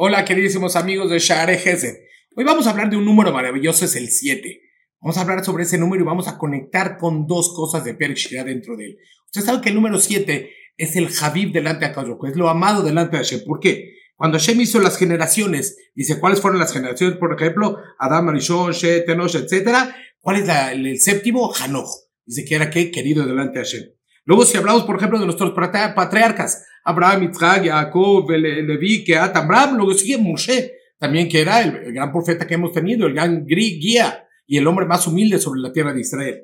Hola, queridísimos amigos de Share Gesed. Hoy vamos a hablar de un número maravilloso, es el 7. Vamos a hablar sobre ese número y vamos a conectar con dos cosas de Perishia dentro de él. Usted sabe que el número 7 es el Javib delante de Akadosh es lo amado delante de Hashem. ¿Por qué? Cuando Hashem hizo las generaciones, dice cuáles fueron las generaciones, por ejemplo, Adam, Arishon, Shet, Enosh, etc. ¿Cuál es el, el, séptimo? Hanoch. Dice que era qué? Querido delante de Hashem. Luego, si hablamos, por ejemplo, de nuestros patriarcas, Abraham, Isaac, Jacob, Levi, Keat, Abraham, luego sigue Moshe, también que era el, gran profeta que hemos tenido, el gran guía y el hombre más humilde sobre la tierra de Israel.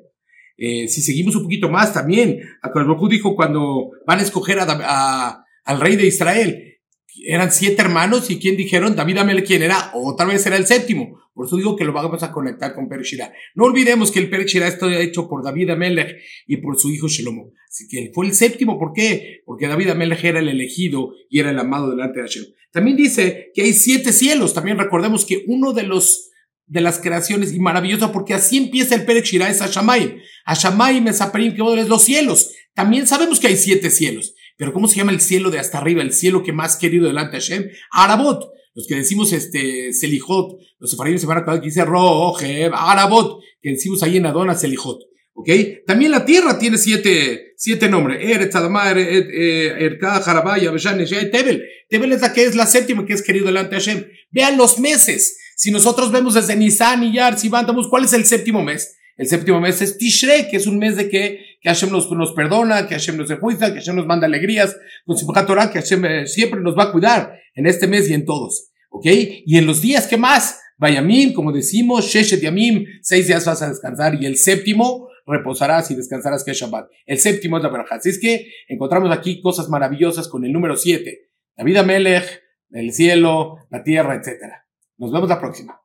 Eh, si seguimos un poquito más, también, Akadosh dijo cuando van a escoger al rey de Israel, eran siete hermanos y ¿quién dijeron? David Amel, ¿quién era? Otra vez era el séptimo. Por eso digo que lo vamos a conectar con Perishira. No olvidemos que el Perishira está hecho por David Amelech y por su hijo Shelomo. Que fue el séptimo. ¿Por qué? Porque David Amelech era el elegido y era el amado delante de Hashem. También dice que hay siete cielos. También recordemos que uno de los de las creaciones y maravilloso porque así empieza el Perishira es Hashamayim. Hashamayim es Aperim, que es los cielos. También sabemos que hay siete cielos. Pero ¿cómo se llama el cielo de hasta arriba? El cielo que más querido delante de Hashem. Arabot. Los que decimos este Selijot, los sefaríes se van a acordar que dice Roje, Arabot, que decimos ahí en Adona Selijot. ¿Ok? También la tierra tiene siete, siete nombres. Eretz, Adamar, Erka, Jarabaya, Beshan, Tebel. Tebel es la que es la séptima que es querido delante de Hashem. Vean los meses. Si nosotros vemos desde Nisan y Yar, si ¿cuál es el séptimo mes? El séptimo mes es Tishrei, que es un mes de que, que Hashem nos, nos perdona, que Hashem nos enjuicia, que Hashem nos manda alegrías, con Simchat Torah, que Hashem eh, siempre nos va a cuidar en este mes y en todos. ¿Ok? Y en los días, ¿qué más? Vayamim, como decimos, Sheshet Yamim, seis días vas a descansar y el séptimo reposarás y descansarás que es Shabbat. El séptimo es la verajá. Así es que encontramos aquí cosas maravillosas con el número siete. La vida Melech, el cielo, la tierra, etc. Nos vemos la próxima.